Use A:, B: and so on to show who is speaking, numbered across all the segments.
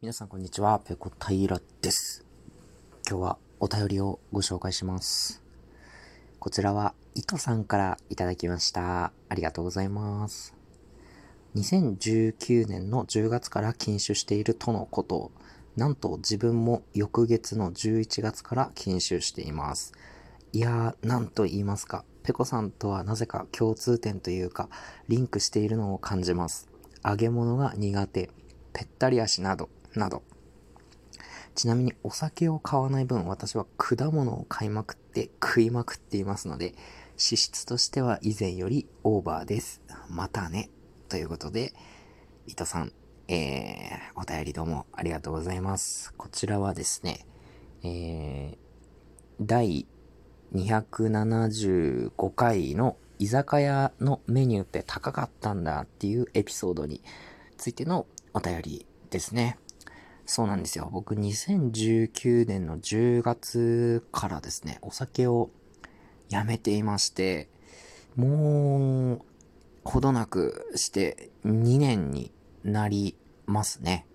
A: 皆さんこんにちは、ペコ平です。今日はお便りをご紹介します。こちらは、イトさんからいただきました。ありがとうございます。2019年の10月から禁酒しているとのこと。なんと自分も翌月の11月から禁酒しています。いやー、なんと言いますか。ペコさんとはなぜか共通点というか、リンクしているのを感じます。揚げ物が苦手、ぺったり足など、など。ちなみにお酒を買わない分、私は果物を買いまくって食いまくっていますので、脂質としては以前よりオーバーです。またね。ということで、伊藤さん、えー、お便りどうもありがとうございます。こちらはですね、えー、第275回の居酒屋のメニューって高かったんだっていうエピソードについてのお便りですね。そうなんですよ。僕2019年の10月からですね、お酒をやめていまして、もう、ほどなくして2年になりますね。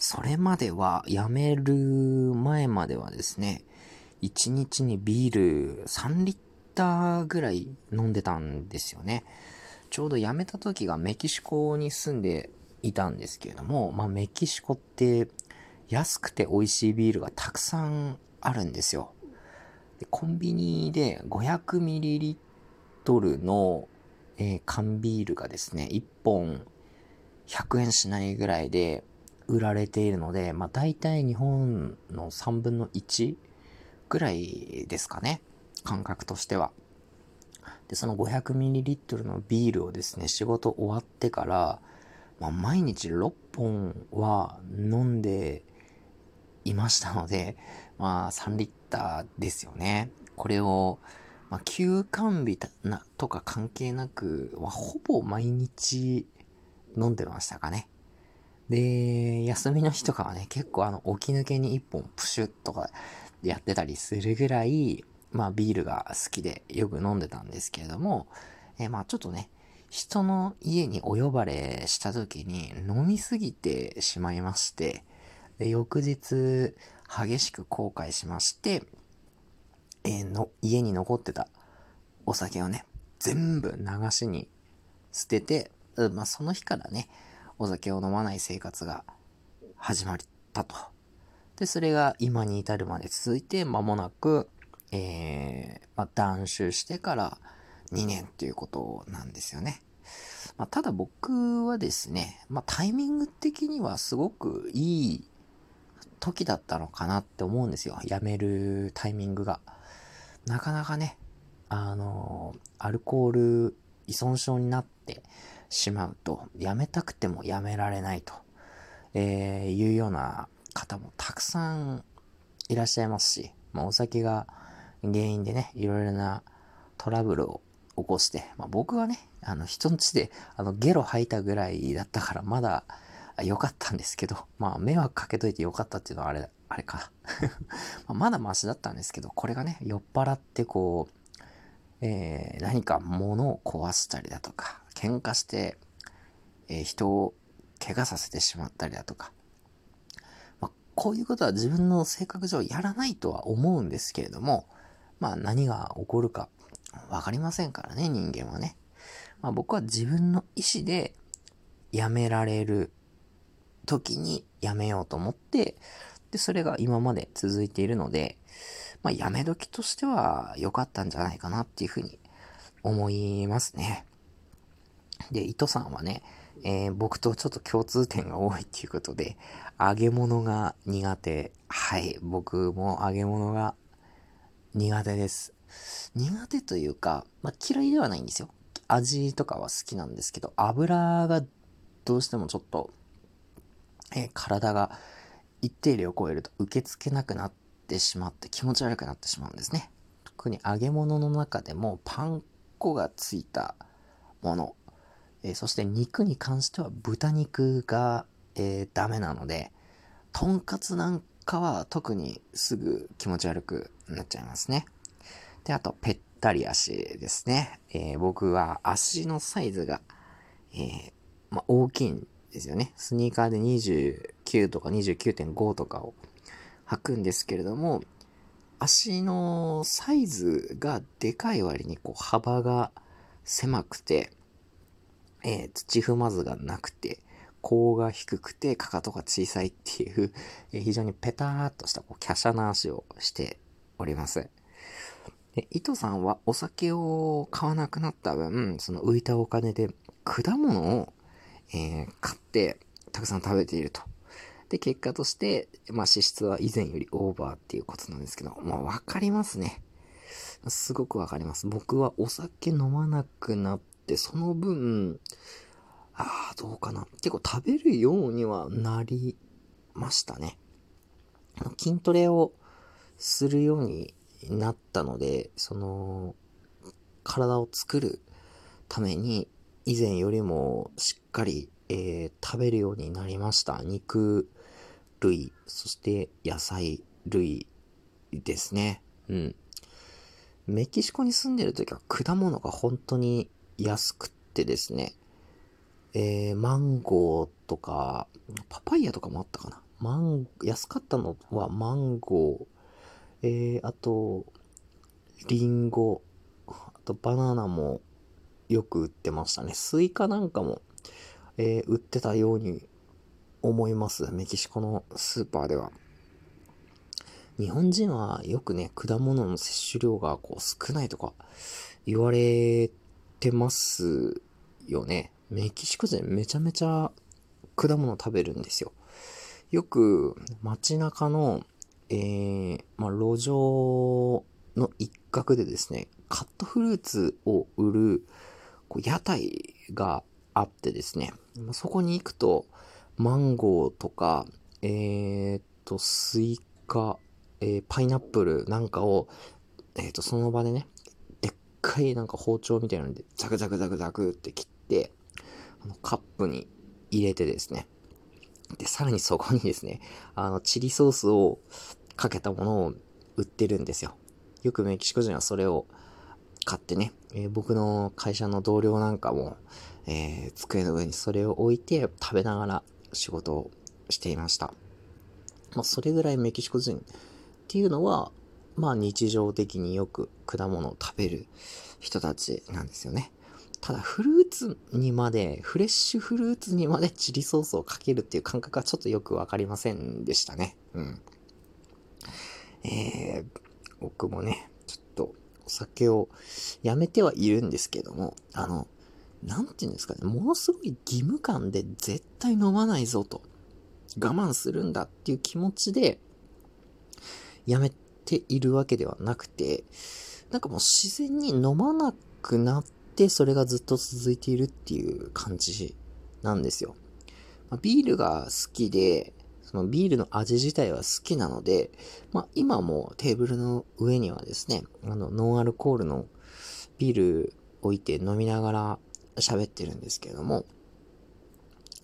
A: それまでは、やめる前まではですね、1日にビール3リッターぐらい飲んでたんですよね。ちょうど辞めた時がメキシコに住んでいたんですけれども、まあ、メキシコって安くて美味しいビールがたくさんあるんですよ。でコンビニで 500ml の、えー、缶ビールがですね、1本100円しないぐらいで売られているので、まあ、大体日本の3分の1ぐらいですかね。感覚としては。で、その 500ml のビールをですね、仕事終わってから、まあ、毎日6本は飲んでいましたので、まあ3リッターですよね。これを、まあ、休館日なとか関係なく、まあ、ほぼ毎日飲んでましたかね。で、休みの日とかはね、結構あの、起き抜けに1本プシュッとかやってたりするぐらい、まあビールが好きでよく飲んでたんですけれども、えー、まあちょっとね、人の家にお呼ばれした時に飲みすぎてしまいまして、で翌日激しく後悔しまして、えー、の家に残ってたお酒をね、全部流しに捨てて、まあ、その日からね、お酒を飲まない生活が始まったと。で、それが今に至るまで続いて間もなく、えー、まあ、断酒してから2年っていうことなんですよね。まあ、ただ僕はですね、まあ、タイミング的にはすごくいい時だったのかなって思うんですよ。辞めるタイミングが。なかなかね、あの、アルコール依存症になってしまうと、やめたくてもやめられないと、えー、いうような方もたくさんいらっしゃいますし、まあ、お酒が原因でね、いろいろなトラブルを起こして、まあ、僕はね、あの、人んちで、あの、ゲロ吐いたぐらいだったから、まだ良かったんですけど、まあ、迷惑かけといて良かったっていうのはあれ、あれか。まだマシだったんですけど、これがね、酔っ払ってこう、えー、何か物を壊したりだとか、喧嘩して、えー、人を怪我させてしまったりだとか、まあ、こういうことは自分の性格上やらないとは思うんですけれども、まあ何が起こるかわかりませんからね、人間はね。まあ僕は自分の意思で辞められる時に辞めようと思って、で、それが今まで続いているので、まあ辞め時としては良かったんじゃないかなっていうふうに思いますね。で、糸さんはね、えー、僕とちょっと共通点が多いっていうことで、揚げ物が苦手。はい、僕も揚げ物が苦手です。苦手というか、まあ、嫌いではないんですよ。味とかは好きなんですけど、油がどうしてもちょっと、え、体が一定量を超えると受け付けなくなってしまって気持ち悪くなってしまうんですね。特に揚げ物の中でもパン粉がついたもの、えー、そして肉に関しては豚肉が、えー、ダメなので、とんかつなんかは特にすぐ気持ち悪くなっちゃいますね。で、あと、ぺったり足ですね。えー、僕は足のサイズが、えー、まあ、大きいんですよね。スニーカーで29とか29.5とかを履くんですけれども、足のサイズがでかい割にこう幅が狭くて、えー、土踏まずがなくて、甲が低くて、かかとが小さいっていう、え、非常にペターっとしたこう華奢な足をしております。で、糸さんはお酒を買わなくなった分、その浮いたお金で果物を、えー、買ってたくさん食べていると。で、結果として、まあ、脂質は以前よりオーバーっていうことなんですけど、まあ、わかりますね。すごくわかります。僕はお酒飲まなくなって、その分、ああ、どうかな。結構食べるようにはなりましたね。筋トレをするようになったので、その、体を作るために、以前よりもしっかり、えー、食べるようになりました。肉類、そして野菜類ですね。うん。メキシコに住んでる時は果物が本当に安くってですね、えー、マンゴーとか、パパイヤとかもあったかな。マン、安かったのはマンゴー、えー、あと、リンゴ、あとバナナもよく売ってましたね。スイカなんかも、えー、売ってたように思います。メキシコのスーパーでは。日本人はよくね、果物の摂取量がこう少ないとか言われてますよね。メキシコ人めちゃめちゃ果物食べるんですよ。よく街中の、えー、まあ、路上の一角でですね、カットフルーツを売るこう屋台があってですね、そこに行くと、マンゴーとか、えー、っと、スイカ、えー、パイナップルなんかを、えー、っと、その場でね、でっかいなんか包丁みたいなので、ザクザクザクザクって切って、あの、カップに入れてですね、で、さらにそこにですね、あの、チリソースをかけたものを売ってるんですよ。よくメキシコ人はそれを買ってね、えー、僕の会社の同僚なんかも、えー、机の上にそれを置いて食べながら仕事をしていました。まあ、それぐらいメキシコ人っていうのは、まあ日常的によく果物を食べる人たちなんですよね。ただフルーツにまで、フレッシュフルーツにまでチリソースをかけるっていう感覚はちょっとよくわかりませんでしたね。うん。えー、僕もね、ちょっとお酒をやめてはいるんですけども、あの、なんて言うんですかね、ものすごい義務感で絶対飲まないぞと、我慢するんだっていう気持ちで、やめているわけではなくて、なんかもう自然に飲まなくなって、それがずっと続いているっていう感じなんですよ。まあ、ビールが好きで、そのビールの味自体は好きなので、まあ今もテーブルの上にはですね、あの、ノンアルコールのビール置いて飲みながら喋ってるんですけれども、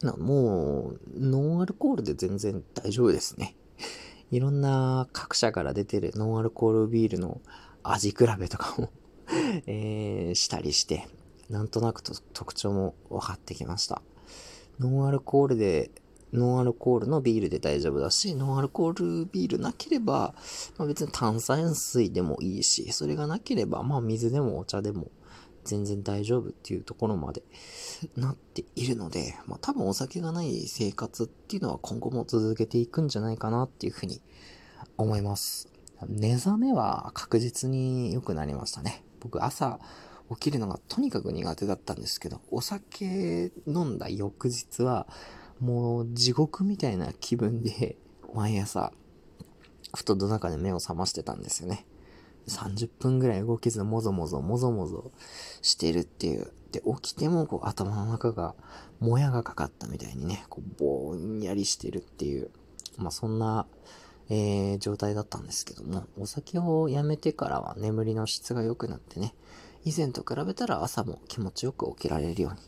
A: なもう、ノンアルコールで全然大丈夫ですね。いろんな各社から出てるノンアルコールビールの味比べとかも えー、したりして、なんとなくと特徴も分かってきました。ノンアルコールで、ノンアルコールのビールで大丈夫だし、ノンアルコールビールなければ、まあ、別に炭酸水でもいいし、それがなければ、まあ水でもお茶でも全然大丈夫っていうところまでなっているので、まあ多分お酒がない生活っていうのは今後も続けていくんじゃないかなっていうふうに思います。寝覚めは確実に良くなりましたね。僕朝起きるのがとにかく苦手だったんですけど、お酒飲んだ翌日はもう地獄みたいな気分で毎朝布団の中で目を覚ましてたんですよね。30分ぐらい動けずもぞもぞもぞもぞしてるっていう。で、起きてもこう頭の中がもやがかかったみたいにね、こうぼんやりしてるっていう。まあそんな、えー、状態だったんですけども、お酒をやめてからは眠りの質が良くなってね、以前と比べたら朝も気持ちよく起きられるように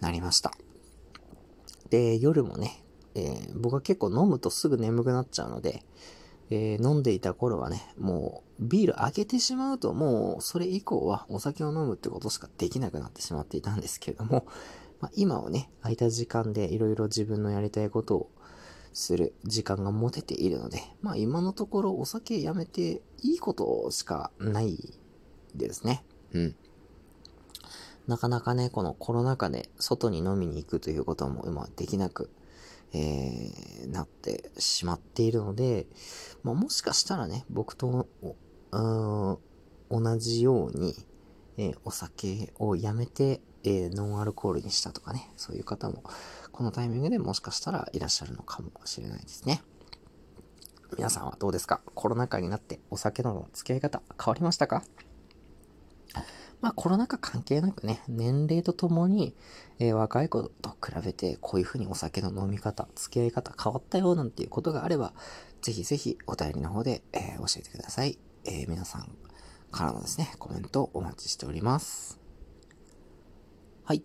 A: なりました。で、夜もね、えー、僕は結構飲むとすぐ眠くなっちゃうので、えー、飲んでいた頃はね、もうビール開けてしまうともうそれ以降はお酒を飲むってことしかできなくなってしまっていたんですけれども、まあ、今はね、空いた時間でいろいろ自分のやりたいことをする時間が持てているので、まあ今のところお酒やめていいことしかないですね。うん。なかなかね、このコロナ禍で外に飲みに行くということも今できなく、えー、なってしまっているので、まあ、もしかしたらね、僕と、同じように、えー、お酒をやめて、えー、ノンアルコールにしたとかね、そういう方も、このタイミングでもしかしたらいらっしゃるのかもしれないですね。皆さんはどうですか？コロナ禍になってお酒との付き合い方変わりましたかまあコロナ禍関係なくね、年齢とともに、えー、若い子と比べてこういうふうにお酒の飲み方、付き合い方変わったよなんていうことがあれば、ぜひぜひお便りの方で、えー、教えてください。えー、皆さんからのですね、コメントお待ちしております。はい。